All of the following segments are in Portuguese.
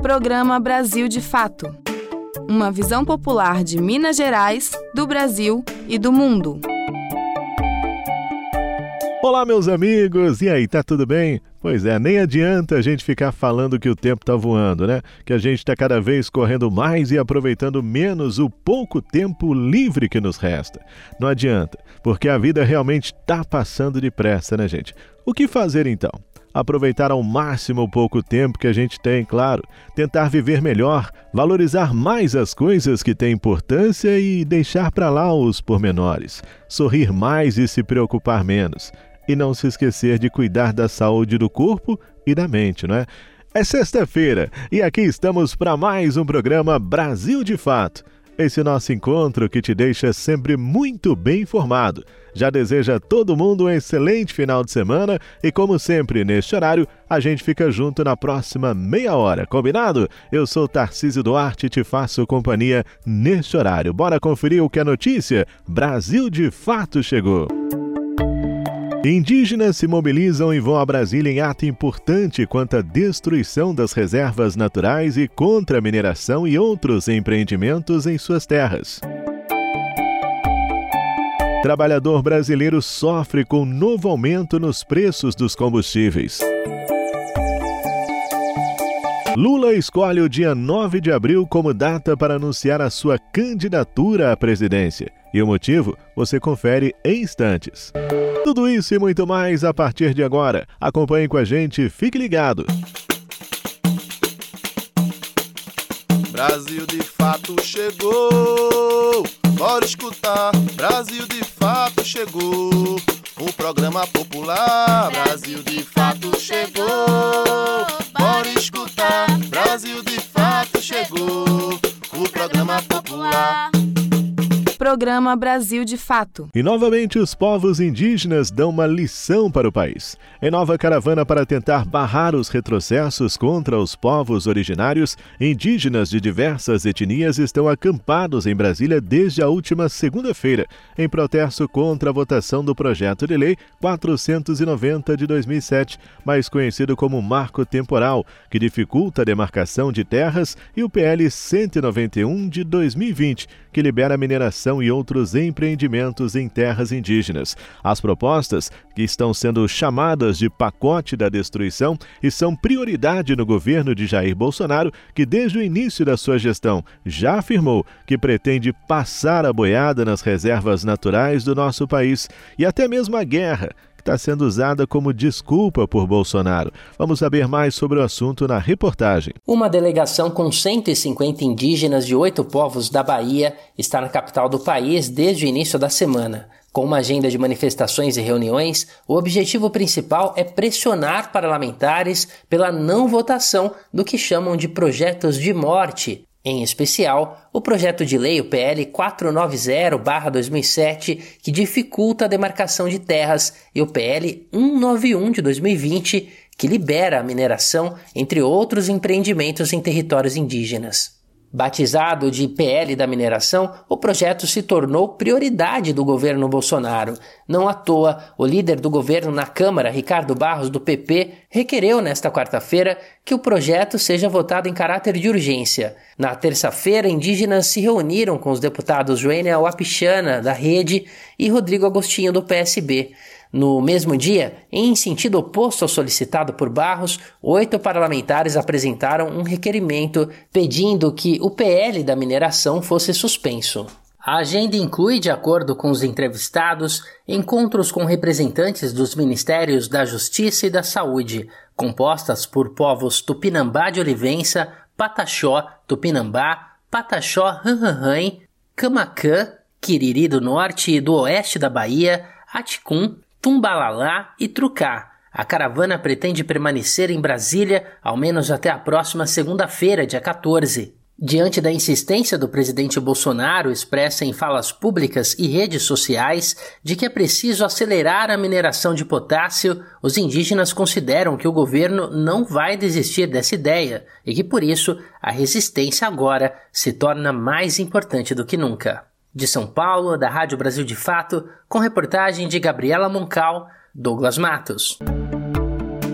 Programa Brasil de Fato. Uma visão popular de Minas Gerais, do Brasil e do mundo. Olá, meus amigos! E aí, tá tudo bem? Pois é, nem adianta a gente ficar falando que o tempo tá voando, né? Que a gente tá cada vez correndo mais e aproveitando menos o pouco tempo livre que nos resta. Não adianta, porque a vida realmente tá passando depressa, né, gente? O que fazer então? Aproveitar ao máximo o pouco tempo que a gente tem, claro, tentar viver melhor, valorizar mais as coisas que têm importância e deixar para lá os pormenores, sorrir mais e se preocupar menos, e não se esquecer de cuidar da saúde do corpo e da mente, não é? É sexta-feira e aqui estamos para mais um programa Brasil de Fato. Esse nosso encontro que te deixa sempre muito bem informado. Já deseja a todo mundo um excelente final de semana e, como sempre, neste horário, a gente fica junto na próxima meia hora, combinado? Eu sou Tarcísio Duarte e te faço companhia neste horário. Bora conferir o que é notícia? Brasil de fato chegou! Indígenas se mobilizam e vão a Brasília em ato importante quanto à destruição das reservas naturais e contra a mineração e outros empreendimentos em suas terras. Trabalhador brasileiro sofre com novo aumento nos preços dos combustíveis. Lula escolhe o dia 9 de abril como data para anunciar a sua candidatura à presidência. E o motivo você confere em instantes. Tudo isso e muito mais a partir de agora. Acompanhe com a gente, fique ligado. Brasil de fato chegou. Bora escutar. Brasil de fato chegou. O programa popular. Brasil de fato chegou. Bora escutar. Brasil Programa Brasil de Fato. E novamente os povos indígenas dão uma lição para o país. Em nova caravana para tentar barrar os retrocessos contra os povos originários, indígenas de diversas etnias estão acampados em Brasília desde a última segunda-feira, em protesto contra a votação do projeto de lei 490 de 2007, mais conhecido como Marco Temporal, que dificulta a demarcação de terras, e o PL 191 de 2020, que libera a mineração e outros empreendimentos em terras indígenas. As propostas, que estão sendo chamadas de pacote da destruição e são prioridade no governo de Jair Bolsonaro, que desde o início da sua gestão já afirmou que pretende passar a boiada nas reservas naturais do nosso país e até mesmo a guerra está sendo usada como desculpa por Bolsonaro. Vamos saber mais sobre o assunto na reportagem. Uma delegação com 150 indígenas de oito povos da Bahia está na capital do país desde o início da semana. Com uma agenda de manifestações e reuniões, o objetivo principal é pressionar parlamentares pela não votação do que chamam de projetos de morte em especial, o projeto de lei, o PL 490-2007, que dificulta a demarcação de terras, e o PL 191 de 2020, que libera a mineração, entre outros empreendimentos em territórios indígenas. Batizado de PL da mineração, o projeto se tornou prioridade do governo Bolsonaro. Não à toa, o líder do governo na Câmara, Ricardo Barros, do PP, requereu nesta quarta-feira que o projeto seja votado em caráter de urgência. Na terça-feira, indígenas se reuniram com os deputados Joênia Wapichana, da Rede, e Rodrigo Agostinho, do PSB. No mesmo dia, em sentido oposto ao solicitado por Barros, oito parlamentares apresentaram um requerimento pedindo que o PL da mineração fosse suspenso. A agenda inclui, de acordo com os entrevistados, encontros com representantes dos Ministérios da Justiça e da Saúde, compostas por povos Tupinambá de Olivença, Pataxó, Tupinambá, Pataxó, Ranranran, Camacã, Quiriri do Norte e do Oeste da Bahia, Aticum, Tumbalalá e Trucá. A caravana pretende permanecer em Brasília ao menos até a próxima segunda-feira, dia 14. Diante da insistência do presidente Bolsonaro, expressa em falas públicas e redes sociais, de que é preciso acelerar a mineração de potássio, os indígenas consideram que o governo não vai desistir dessa ideia e que, por isso, a resistência agora se torna mais importante do que nunca. De São Paulo, da Rádio Brasil de Fato, com reportagem de Gabriela Moncal, Douglas Matos.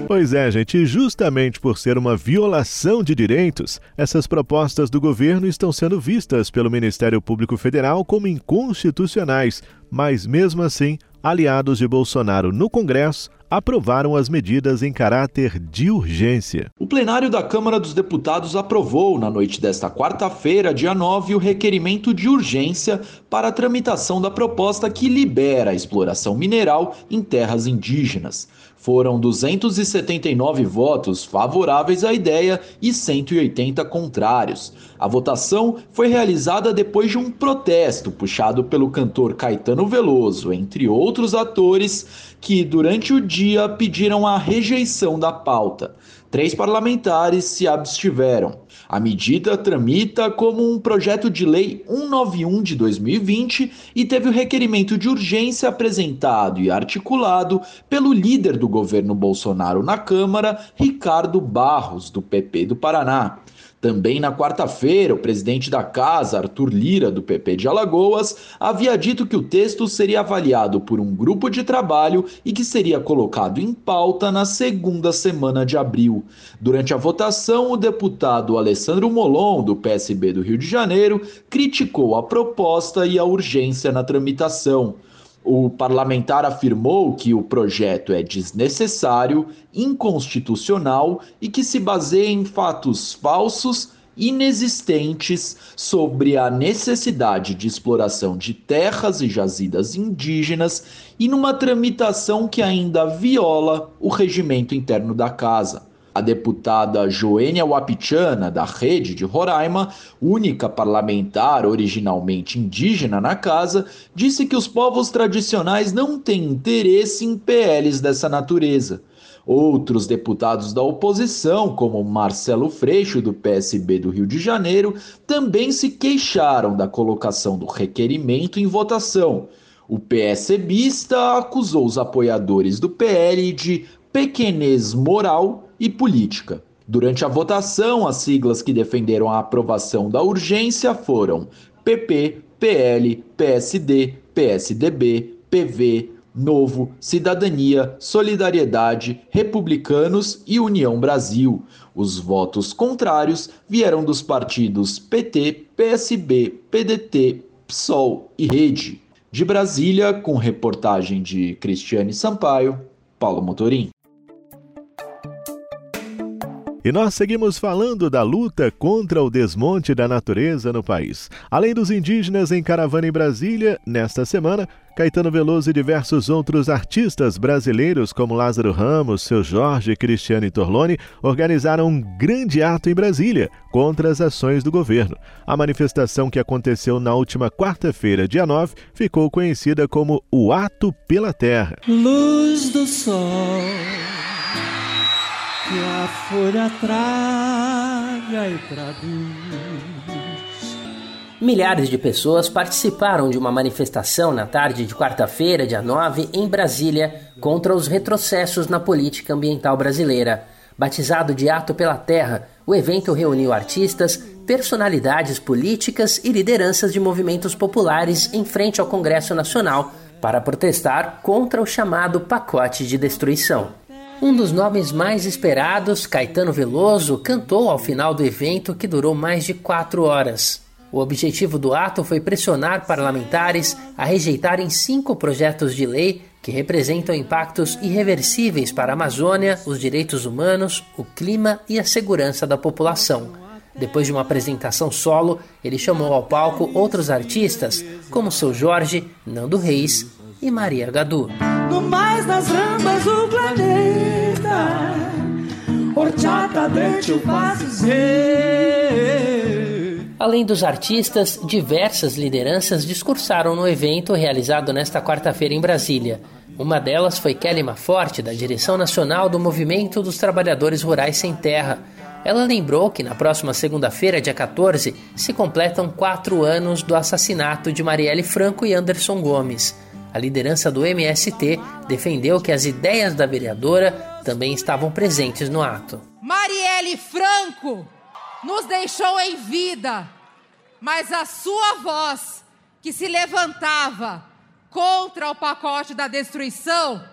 Pois é, gente, justamente por ser uma violação de direitos, essas propostas do governo estão sendo vistas pelo Ministério Público Federal como inconstitucionais, mas mesmo assim, aliados de Bolsonaro no Congresso aprovaram as medidas em caráter de urgência. O plenário da Câmara dos Deputados aprovou, na noite desta quarta-feira, dia 9, o requerimento de urgência para a tramitação da proposta que libera a exploração mineral em terras indígenas. Foram 279 votos favoráveis à ideia e 180 contrários. A votação foi realizada depois de um protesto puxado pelo cantor Caetano Veloso, entre outros atores, que durante o dia pediram a rejeição da pauta. Três parlamentares se abstiveram. A medida tramita como um projeto de lei 191 de 2020 e teve o requerimento de urgência apresentado e articulado pelo líder do governo Bolsonaro na Câmara, Ricardo Barros, do PP do Paraná. Também na quarta-feira, o presidente da casa, Arthur Lira, do PP de Alagoas, havia dito que o texto seria avaliado por um grupo de trabalho e que seria colocado em pauta na segunda semana de abril. Durante a votação, o deputado Alessandro Molon, do PSB do Rio de Janeiro, criticou a proposta e a urgência na tramitação. O parlamentar afirmou que o projeto é desnecessário, inconstitucional e que se baseia em fatos falsos, inexistentes sobre a necessidade de exploração de terras e jazidas indígenas e numa tramitação que ainda viola o regimento interno da casa. A deputada Joênia Wapichana, da Rede de Roraima, única parlamentar originalmente indígena na casa, disse que os povos tradicionais não têm interesse em PLs dessa natureza. Outros deputados da oposição, como Marcelo Freixo, do PSB do Rio de Janeiro, também se queixaram da colocação do requerimento em votação. O PSBista acusou os apoiadores do PL de pequenez moral e política. Durante a votação, as siglas que defenderam a aprovação da urgência foram PP, PL, PSD, PSDB, PV, Novo, Cidadania, Solidariedade, Republicanos e União Brasil. Os votos contrários vieram dos partidos PT, PSB, PDT, PSOL e Rede. De Brasília, com reportagem de Cristiane Sampaio, Paulo Motorim. E nós seguimos falando da luta contra o desmonte da natureza no país. Além dos indígenas em caravana em Brasília, nesta semana, Caetano Veloso e diversos outros artistas brasileiros, como Lázaro Ramos, Seu Jorge e Cristiane Torlone, organizaram um grande ato em Brasília contra as ações do governo. A manifestação que aconteceu na última quarta-feira, dia 9, ficou conhecida como o Ato pela Terra. Luz do Sol que a folha traga e traduz. Milhares de pessoas participaram de uma manifestação na tarde de quarta-feira, dia 9, em Brasília, contra os retrocessos na política ambiental brasileira. Batizado de Ato pela Terra, o evento reuniu artistas, personalidades políticas e lideranças de movimentos populares em frente ao Congresso Nacional para protestar contra o chamado pacote de destruição. Um dos nomes mais esperados, Caetano Veloso, cantou ao final do evento que durou mais de quatro horas. O objetivo do ato foi pressionar parlamentares a rejeitarem cinco projetos de lei que representam impactos irreversíveis para a Amazônia, os direitos humanos, o clima e a segurança da população. Depois de uma apresentação solo, ele chamou ao palco outros artistas, como seu Jorge, Nando Reis e Maria Gadu. No mais das rambas planeta, horchata deixa eu Além dos artistas, diversas lideranças discursaram no evento realizado nesta quarta-feira em Brasília. Uma delas foi Kelly Maforte, da direção nacional do Movimento dos Trabalhadores Rurais Sem Terra. Ela lembrou que na próxima segunda-feira, dia 14, se completam quatro anos do assassinato de Marielle Franco e Anderson Gomes a liderança do MST defendeu que as ideias da vereadora também estavam presentes no ato. Marielle Franco nos deixou em vida, mas a sua voz, que se levantava contra o pacote da destruição,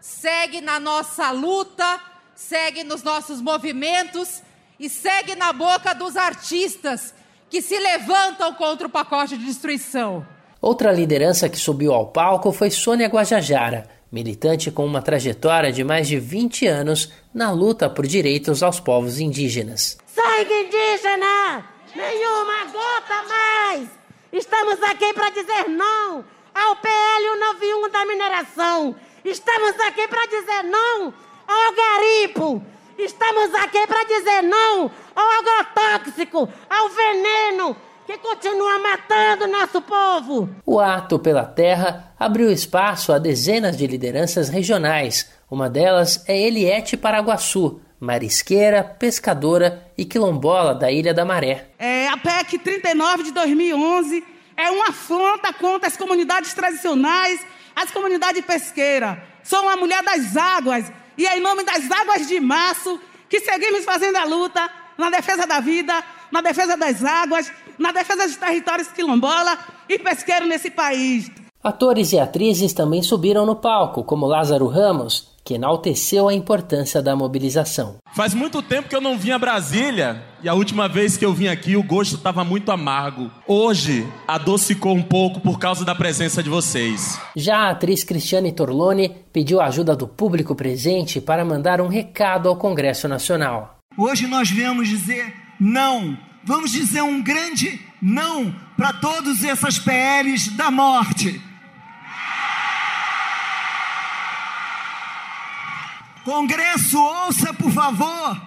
segue na nossa luta, segue nos nossos movimentos e segue na boca dos artistas que se levantam contra o pacote de destruição. Outra liderança que subiu ao palco foi Sônia Guajajara, militante com uma trajetória de mais de 20 anos na luta por direitos aos povos indígenas. Sangue indígena! Nenhuma gota mais! Estamos aqui para dizer não ao PL 191 da mineração. Estamos aqui para dizer não ao garimpo. Estamos aqui para dizer não ao agrotóxico, ao veneno que continua matando nosso povo. O ato pela terra abriu espaço a dezenas de lideranças regionais. Uma delas é Eliette Paraguaçu, marisqueira, pescadora e quilombola da Ilha da Maré. É, a PEC 39 de 2011 é uma afronta contra as comunidades tradicionais, as comunidades pesqueiras. Sou uma mulher das águas e é em nome das águas de março que seguimos fazendo a luta na defesa da vida, na defesa das águas, na defesa dos territórios quilombola e pesqueiro nesse país. Atores e atrizes também subiram no palco, como Lázaro Ramos, que enalteceu a importância da mobilização. Faz muito tempo que eu não vim a Brasília e a última vez que eu vim aqui o gosto estava muito amargo. Hoje adocicou um pouco por causa da presença de vocês. Já a atriz Cristiane Torlone pediu a ajuda do público presente para mandar um recado ao Congresso Nacional. Hoje nós viemos dizer não. Vamos dizer um grande não para todas essas PLs da morte Congresso, ouça, por favor.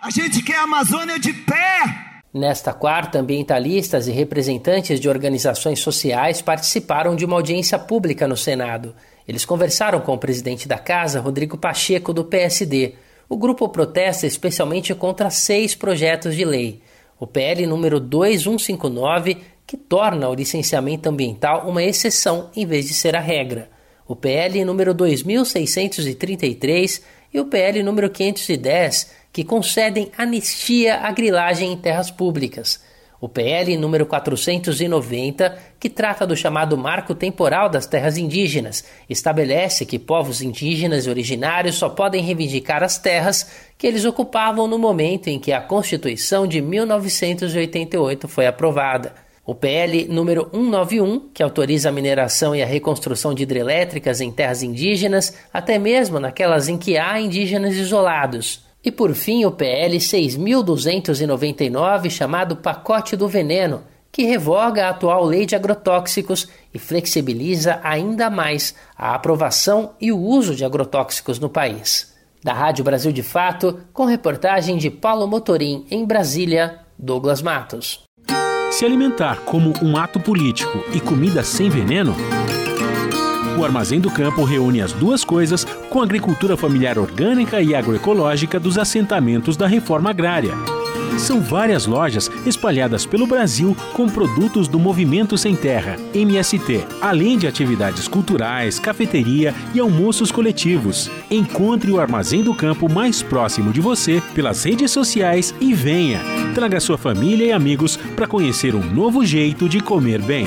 A gente quer a Amazônia de pé. Nesta quarta, ambientalistas e representantes de organizações sociais participaram de uma audiência pública no Senado. Eles conversaram com o presidente da casa, Rodrigo Pacheco, do PSD. O grupo protesta especialmente contra seis projetos de lei. O PL número 2159, que torna o licenciamento ambiental uma exceção em vez de ser a regra o PL número 2633 e o PL número 510, que concedem anistia à grilagem em terras públicas. O PL número 490, que trata do chamado Marco Temporal das Terras Indígenas, estabelece que povos indígenas originários só podem reivindicar as terras que eles ocupavam no momento em que a Constituição de 1988 foi aprovada. O PL número 191, que autoriza a mineração e a reconstrução de hidrelétricas em terras indígenas, até mesmo naquelas em que há indígenas isolados. E por fim, o PL 6299, chamado Pacote do Veneno, que revoga a atual lei de agrotóxicos e flexibiliza ainda mais a aprovação e o uso de agrotóxicos no país. Da Rádio Brasil de Fato, com reportagem de Paulo Motorim em Brasília, Douglas Matos. Se alimentar como um ato político e comida sem veneno, o Armazém do Campo reúne as duas coisas com a agricultura familiar orgânica e agroecológica dos assentamentos da reforma agrária. São várias lojas espalhadas pelo Brasil com produtos do Movimento Sem Terra, MST, além de atividades culturais, cafeteria e almoços coletivos. Encontre o Armazém do Campo mais próximo de você pelas redes sociais e venha. Traga sua família e amigos para conhecer um novo jeito de comer bem.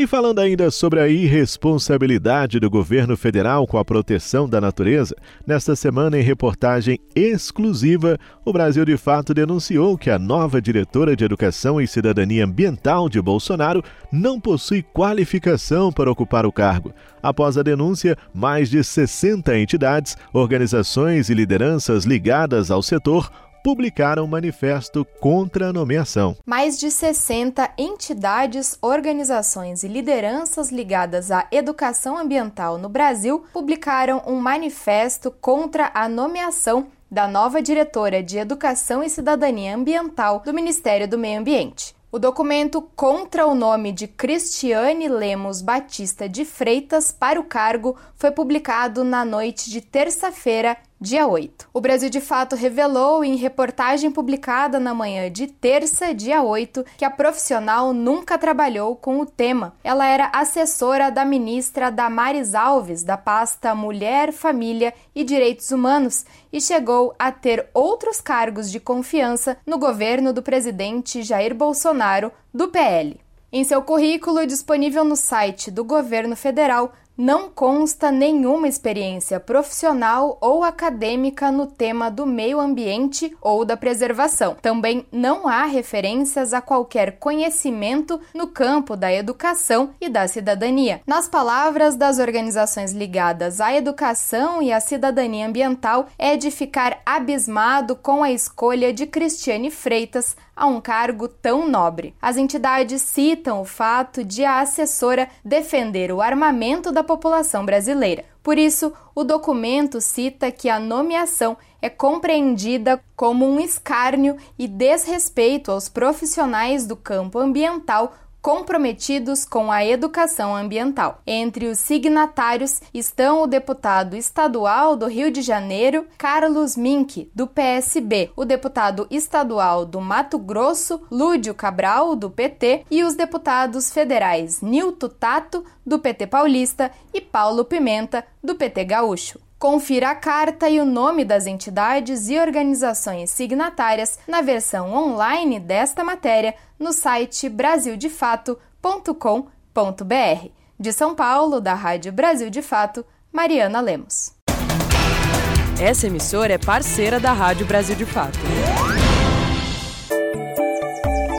E falando ainda sobre a irresponsabilidade do governo federal com a proteção da natureza, nesta semana, em reportagem exclusiva, o Brasil de Fato denunciou que a nova diretora de Educação e Cidadania Ambiental de Bolsonaro não possui qualificação para ocupar o cargo. Após a denúncia, mais de 60 entidades, organizações e lideranças ligadas ao setor publicaram um manifesto contra a nomeação. Mais de 60 entidades, organizações e lideranças ligadas à educação ambiental no Brasil publicaram um manifesto contra a nomeação da nova diretora de Educação e Cidadania Ambiental do Ministério do Meio Ambiente. O documento contra o nome de Cristiane Lemos Batista de Freitas para o cargo foi publicado na noite de terça-feira, dia 8. O Brasil de Fato revelou em reportagem publicada na manhã de terça, dia 8, que a profissional nunca trabalhou com o tema. Ela era assessora da ministra Damares Alves, da pasta Mulher, Família e Direitos Humanos, e chegou a ter outros cargos de confiança no governo do presidente Jair Bolsonaro, do PL. Em seu currículo disponível no site do governo federal, não consta nenhuma experiência profissional ou acadêmica no tema do meio ambiente ou da preservação. Também não há referências a qualquer conhecimento no campo da educação e da cidadania. Nas palavras das organizações ligadas à educação e à cidadania ambiental, é de ficar abismado com a escolha de Cristiane Freitas a um cargo tão nobre. As entidades citam o fato de a assessora defender o armamento da população brasileira. Por isso, o documento cita que a nomeação é compreendida como um escárnio e desrespeito aos profissionais do campo ambiental comprometidos com a educação ambiental. Entre os signatários estão o deputado estadual do Rio de Janeiro, Carlos Mink, do PSB, o deputado estadual do Mato Grosso, Lúdio Cabral, do PT, e os deputados federais Nilton Tato, do PT paulista, e Paulo Pimenta, do PT gaúcho. Confira a carta e o nome das entidades e organizações signatárias na versão online desta matéria no site brasildefato.com.br. De São Paulo, da Rádio Brasil de Fato, Mariana Lemos. Essa emissora é parceira da Rádio Brasil de Fato.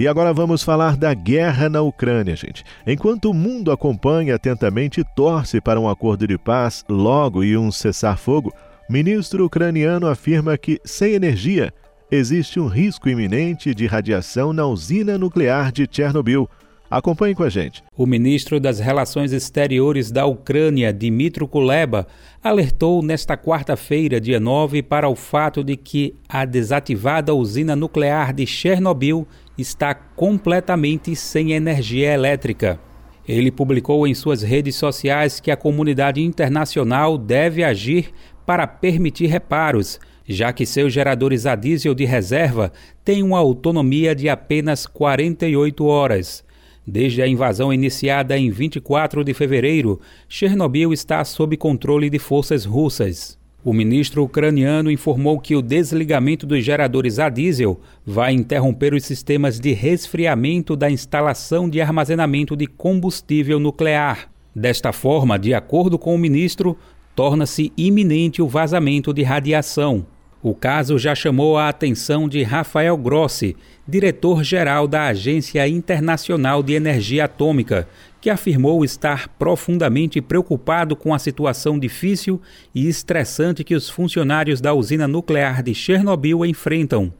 E agora vamos falar da guerra na Ucrânia, gente. Enquanto o mundo acompanha atentamente e torce para um acordo de paz logo e um cessar-fogo, ministro ucraniano afirma que, sem energia, existe um risco iminente de radiação na usina nuclear de Chernobyl. Acompanhe com a gente. O ministro das Relações Exteriores da Ucrânia, Dmitry Kuleba, alertou nesta quarta-feira, dia 9, para o fato de que a desativada usina nuclear de Chernobyl está completamente sem energia elétrica. Ele publicou em suas redes sociais que a comunidade internacional deve agir para permitir reparos, já que seus geradores a diesel de reserva têm uma autonomia de apenas 48 horas. Desde a invasão iniciada em 24 de fevereiro, Chernobyl está sob controle de forças russas. O ministro ucraniano informou que o desligamento dos geradores a diesel vai interromper os sistemas de resfriamento da instalação de armazenamento de combustível nuclear. Desta forma, de acordo com o ministro, torna-se iminente o vazamento de radiação. O caso já chamou a atenção de Rafael Grossi, diretor-geral da Agência Internacional de Energia Atômica, que afirmou estar profundamente preocupado com a situação difícil e estressante que os funcionários da usina nuclear de Chernobyl enfrentam.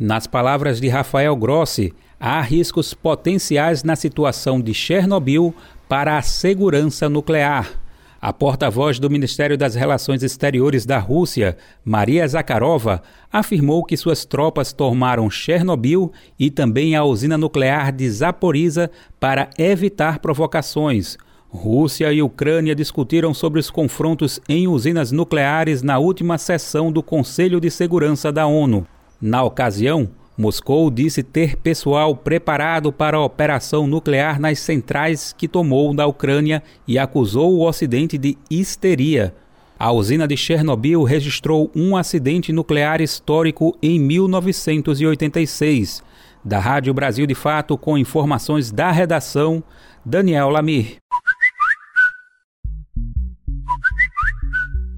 Nas palavras de Rafael Grossi, há riscos potenciais na situação de Chernobyl para a segurança nuclear. A porta-voz do Ministério das Relações Exteriores da Rússia, Maria Zakharova, afirmou que suas tropas tomaram Chernobyl e também a usina nuclear de Zaporizhia para evitar provocações. Rússia e Ucrânia discutiram sobre os confrontos em usinas nucleares na última sessão do Conselho de Segurança da ONU. Na ocasião, Moscou disse ter pessoal preparado para a operação nuclear nas centrais que tomou da Ucrânia e acusou o Ocidente de histeria. A usina de Chernobyl registrou um acidente nuclear histórico em 1986. Da Rádio Brasil de Fato, com informações da redação, Daniel Lamir.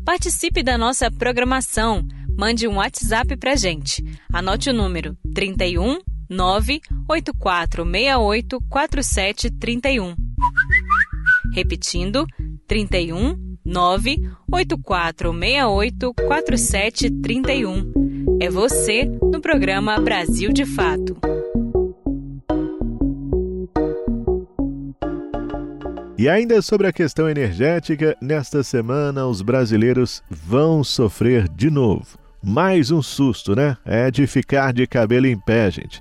Participe da nossa programação mande um WhatsApp pra gente. Anote o número 31 98468 4731. Repetindo, 31 98468 4731. É você no programa Brasil de Fato. E ainda sobre a questão energética, nesta semana os brasileiros vão sofrer de novo. Mais um susto, né? É de ficar de cabelo em pé, gente.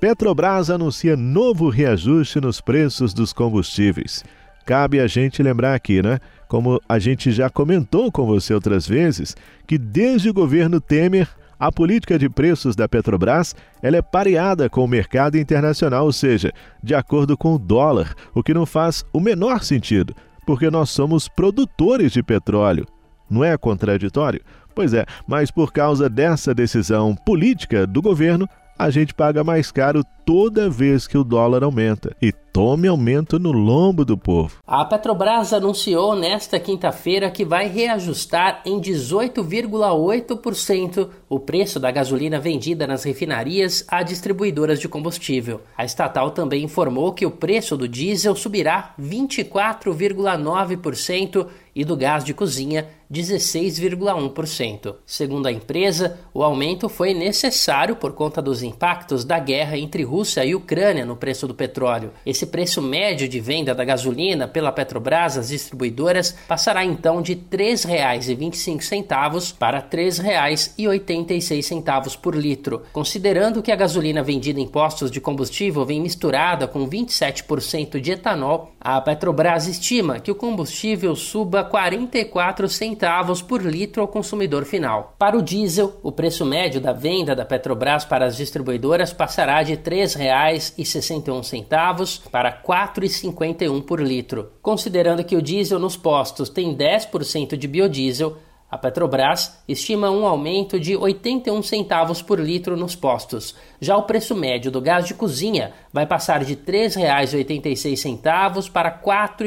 Petrobras anuncia novo reajuste nos preços dos combustíveis. Cabe a gente lembrar aqui, né? como a gente já comentou com você outras vezes, que desde o governo Temer a política de preços da Petrobras ela é pareada com o mercado internacional, ou seja, de acordo com o dólar, o que não faz o menor sentido, porque nós somos produtores de petróleo. Não é contraditório? Pois é, mas por causa dessa decisão política do governo, a gente paga mais caro toda vez que o dólar aumenta. E tome aumento no lombo do povo. A Petrobras anunciou nesta quinta-feira que vai reajustar em 18,8% o preço da gasolina vendida nas refinarias a distribuidoras de combustível. A estatal também informou que o preço do diesel subirá 24,9% e do gás de cozinha 16,1%. Segundo a empresa, o aumento foi necessário por conta dos impactos da guerra entre Rússia e Ucrânia no preço do petróleo. Esse preço médio de venda da gasolina pela Petrobras às distribuidoras passará então de R$ 3,25 para R$ 3,86 por litro. Considerando que a gasolina vendida em postos de combustível vem misturada com 27% de etanol, a Petrobras estima que o combustível suba 44 centavos por litro ao consumidor final. Para o diesel, o preço médio da venda da Petrobras para as distribuidoras passará de R$ 3,61 para R$ 4,51 por litro. Considerando que o diesel nos postos tem 10% de biodiesel, a Petrobras estima um aumento de 81 centavos por litro nos postos. Já o preço médio do gás de cozinha vai passar de R$ 3,86 para R$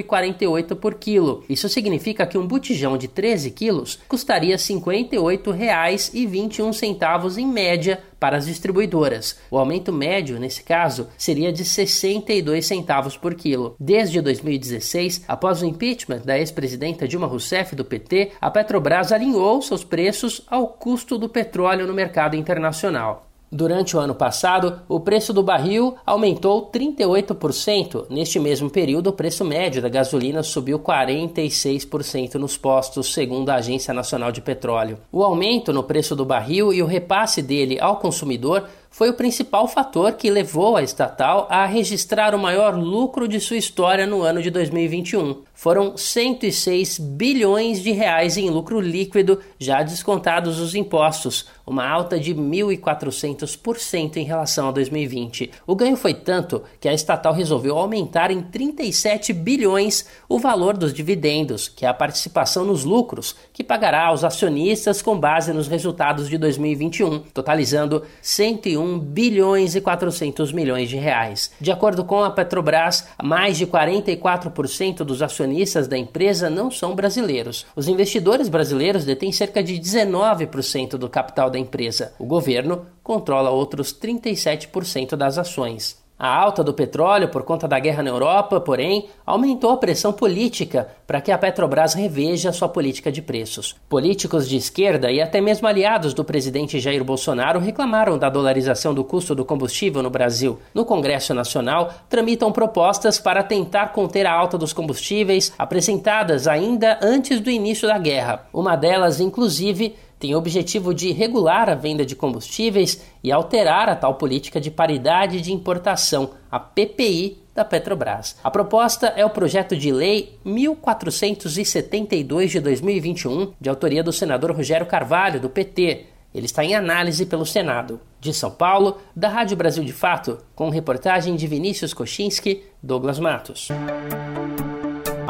4,48 por quilo. Isso significa que um botijão de 13 quilos custaria R$ 58,21 em média para as distribuidoras. O aumento médio, nesse caso, seria de 62 centavos por quilo. Desde 2016, após o impeachment da ex-presidenta Dilma Rousseff do PT, a Petrobras alinhou seus preços ao custo do petróleo no mercado internacional. Durante o ano passado, o preço do barril aumentou 38%. Neste mesmo período, o preço médio da gasolina subiu 46% nos postos, segundo a Agência Nacional de Petróleo. O aumento no preço do barril e o repasse dele ao consumidor foi o principal fator que levou a estatal a registrar o maior lucro de sua história no ano de 2021. Foram 106 bilhões de reais em lucro líquido, já descontados os impostos, uma alta de 1.400% em relação a 2020. O ganho foi tanto que a estatal resolveu aumentar em 37 bilhões o valor dos dividendos, que é a participação nos lucros, que pagará aos acionistas com base nos resultados de 2021, totalizando 101 bilhões e 400 milhões de reais. De acordo com a Petrobras, mais de 44% dos acionistas da empresa não são brasileiros. Os investidores brasileiros detêm cerca de 19% do capital da empresa. O governo controla outros 37% das ações. A alta do petróleo por conta da guerra na Europa, porém, aumentou a pressão política para que a Petrobras reveja sua política de preços. Políticos de esquerda e até mesmo aliados do presidente Jair Bolsonaro reclamaram da dolarização do custo do combustível no Brasil. No Congresso Nacional, tramitam propostas para tentar conter a alta dos combustíveis apresentadas ainda antes do início da guerra. Uma delas, inclusive, tem o objetivo de regular a venda de combustíveis e alterar a tal política de paridade de importação, a PPI da Petrobras. A proposta é o projeto de lei 1472 de 2021, de autoria do senador Rogério Carvalho, do PT. Ele está em análise pelo Senado. De São Paulo, da Rádio Brasil de Fato, com reportagem de Vinícius Kochinski, Douglas Matos.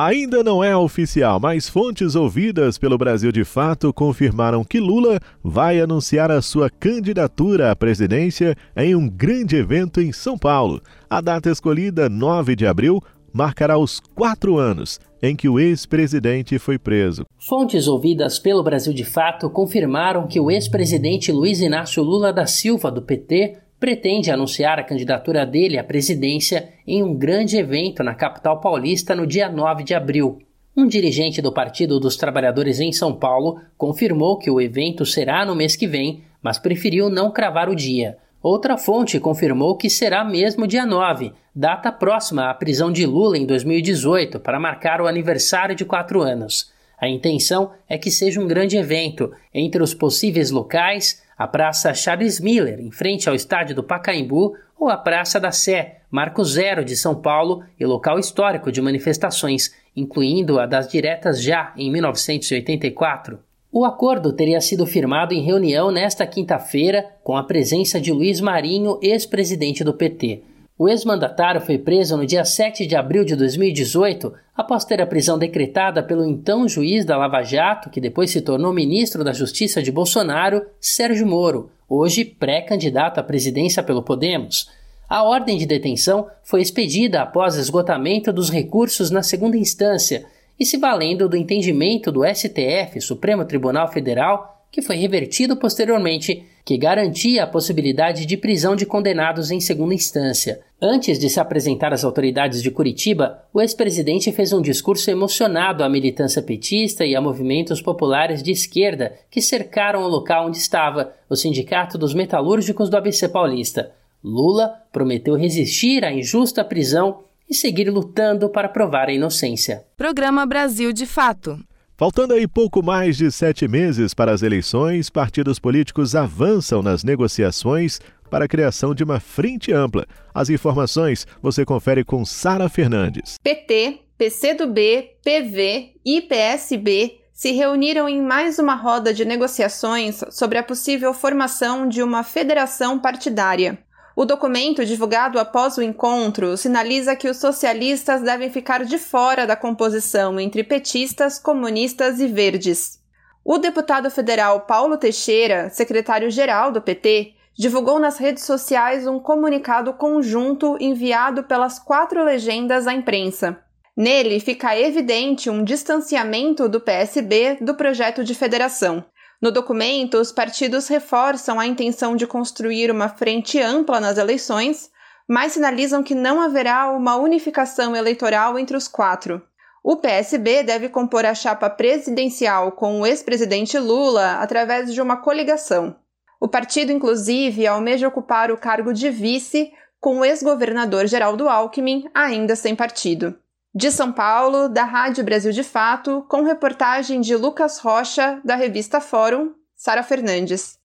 Ainda não é oficial, mas fontes ouvidas pelo Brasil de Fato confirmaram que Lula vai anunciar a sua candidatura à presidência em um grande evento em São Paulo. A data escolhida, 9 de abril, marcará os quatro anos em que o ex-presidente foi preso. Fontes ouvidas pelo Brasil de Fato confirmaram que o ex-presidente Luiz Inácio Lula da Silva, do PT, pretende anunciar a candidatura dele à presidência em um grande evento na capital paulista no dia 9 de abril. Um dirigente do Partido dos Trabalhadores em São Paulo confirmou que o evento será no mês que vem, mas preferiu não cravar o dia. Outra fonte confirmou que será mesmo dia 9, data próxima à prisão de Lula em 2018, para marcar o aniversário de quatro anos. A intenção é que seja um grande evento. Entre os possíveis locais, a Praça Charles Miller, em frente ao estádio do Pacaembu, ou a Praça da Sé, marco zero de São Paulo e local histórico de manifestações, incluindo a das diretas já em 1984. O acordo teria sido firmado em reunião nesta quinta-feira com a presença de Luiz Marinho, ex-presidente do PT. O ex-mandatário foi preso no dia 7 de abril de 2018, após ter a prisão decretada pelo então juiz da Lava Jato, que depois se tornou ministro da Justiça de Bolsonaro, Sérgio Moro, hoje pré-candidato à presidência pelo Podemos. A ordem de detenção foi expedida após esgotamento dos recursos na segunda instância e se valendo do entendimento do STF, Supremo Tribunal Federal, que foi revertido posteriormente, que garantia a possibilidade de prisão de condenados em segunda instância. Antes de se apresentar às autoridades de Curitiba, o ex-presidente fez um discurso emocionado à militância petista e a movimentos populares de esquerda que cercaram o local onde estava, o Sindicato dos Metalúrgicos do ABC Paulista. Lula prometeu resistir à injusta prisão e seguir lutando para provar a inocência. Programa Brasil de Fato. Faltando aí pouco mais de sete meses para as eleições, partidos políticos avançam nas negociações para a criação de uma frente ampla. As informações você confere com Sara Fernandes. PT, PCdoB, PV e PSB se reuniram em mais uma roda de negociações sobre a possível formação de uma federação partidária. O documento, divulgado após o encontro, sinaliza que os socialistas devem ficar de fora da composição entre petistas, comunistas e verdes. O deputado federal Paulo Teixeira, secretário-geral do PT, divulgou nas redes sociais um comunicado conjunto enviado pelas quatro legendas à imprensa. Nele fica evidente um distanciamento do PSB do projeto de federação. No documento, os partidos reforçam a intenção de construir uma frente ampla nas eleições, mas sinalizam que não haverá uma unificação eleitoral entre os quatro. O PSB deve compor a chapa presidencial com o ex-presidente Lula através de uma coligação. O partido, inclusive, almeja ocupar o cargo de vice com o ex-governador Geraldo Alckmin ainda sem partido. De São Paulo, da Rádio Brasil de Fato, com reportagem de Lucas Rocha, da revista Fórum, Sara Fernandes.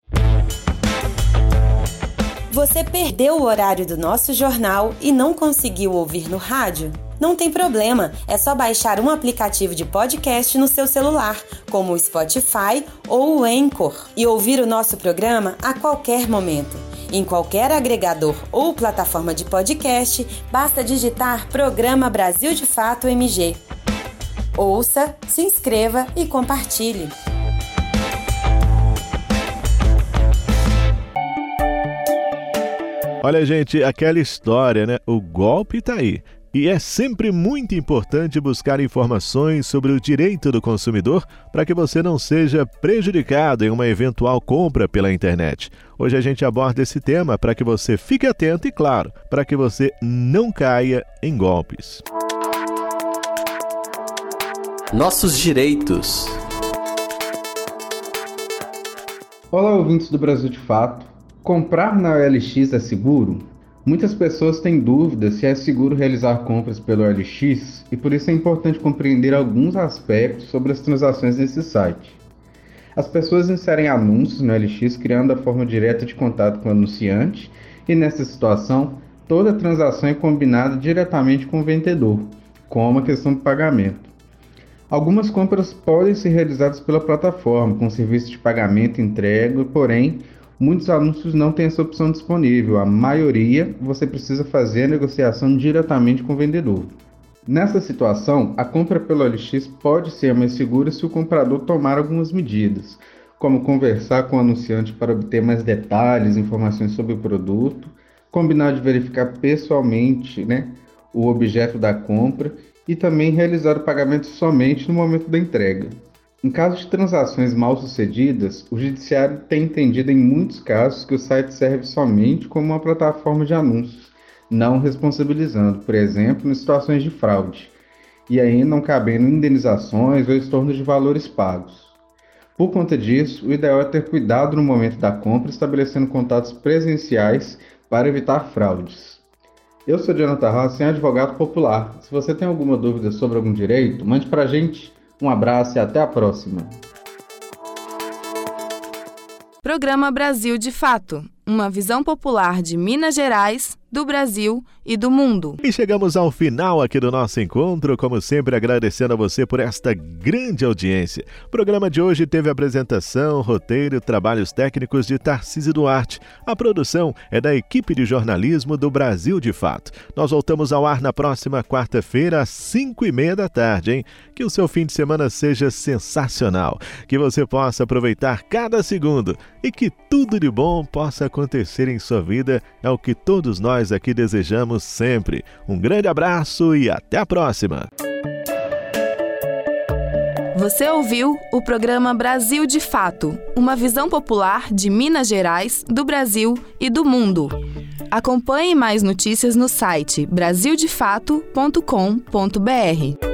Você perdeu o horário do nosso jornal e não conseguiu ouvir no rádio? Não tem problema, é só baixar um aplicativo de podcast no seu celular, como o Spotify ou o Anchor, e ouvir o nosso programa a qualquer momento. Em qualquer agregador ou plataforma de podcast, basta digitar Programa Brasil de Fato MG. Ouça, se inscreva e compartilhe. Olha, gente, aquela história, né? O golpe tá aí. E é sempre muito importante buscar informações sobre o direito do consumidor para que você não seja prejudicado em uma eventual compra pela internet. Hoje a gente aborda esse tema para que você fique atento e, claro, para que você não caia em golpes. Nossos direitos. Olá, ouvintes do Brasil de Fato. Comprar na OLX é seguro? Muitas pessoas têm dúvidas se é seguro realizar compras pelo OLX e por isso é importante compreender alguns aspectos sobre as transações nesse site. As pessoas inserem anúncios no OLX criando a forma direta de contato com o anunciante e nessa situação toda transação é combinada diretamente com o vendedor, como a questão do pagamento. Algumas compras podem ser realizadas pela plataforma com serviço de pagamento entrega, porém Muitos anúncios não têm essa opção disponível, a maioria você precisa fazer a negociação diretamente com o vendedor. Nessa situação, a compra pelo OLX pode ser mais segura se o comprador tomar algumas medidas, como conversar com o anunciante para obter mais detalhes, informações sobre o produto, combinar de verificar pessoalmente né, o objeto da compra e também realizar o pagamento somente no momento da entrega. Em caso de transações mal sucedidas, o Judiciário tem entendido em muitos casos que o site serve somente como uma plataforma de anúncios, não responsabilizando, por exemplo, em situações de fraude, e aí não cabendo indenizações ou estorno de valores pagos. Por conta disso, o ideal é ter cuidado no momento da compra, estabelecendo contatos presenciais para evitar fraudes. Eu sou Jonathan Rossi, advogado popular. Se você tem alguma dúvida sobre algum direito, mande para a gente um abraço e até a próxima. Programa Brasil de Fato uma visão popular de Minas Gerais, do Brasil e do mundo. E chegamos ao final aqui do nosso encontro, como sempre agradecendo a você por esta grande audiência. O programa de hoje teve apresentação, roteiro, trabalhos técnicos de Tarcísio Duarte. A produção é da equipe de jornalismo do Brasil de Fato. Nós voltamos ao ar na próxima quarta-feira às 5 e meia da tarde, hein? Que o seu fim de semana seja sensacional, que você possa aproveitar cada segundo e que tudo de bom possa acontecer em sua vida, é o que todos nós aqui desejamos sempre. Um grande abraço e até a próxima! Você ouviu o programa Brasil de Fato, uma visão popular de Minas Gerais, do Brasil e do mundo. Acompanhe mais notícias no site brasildefato.com.br.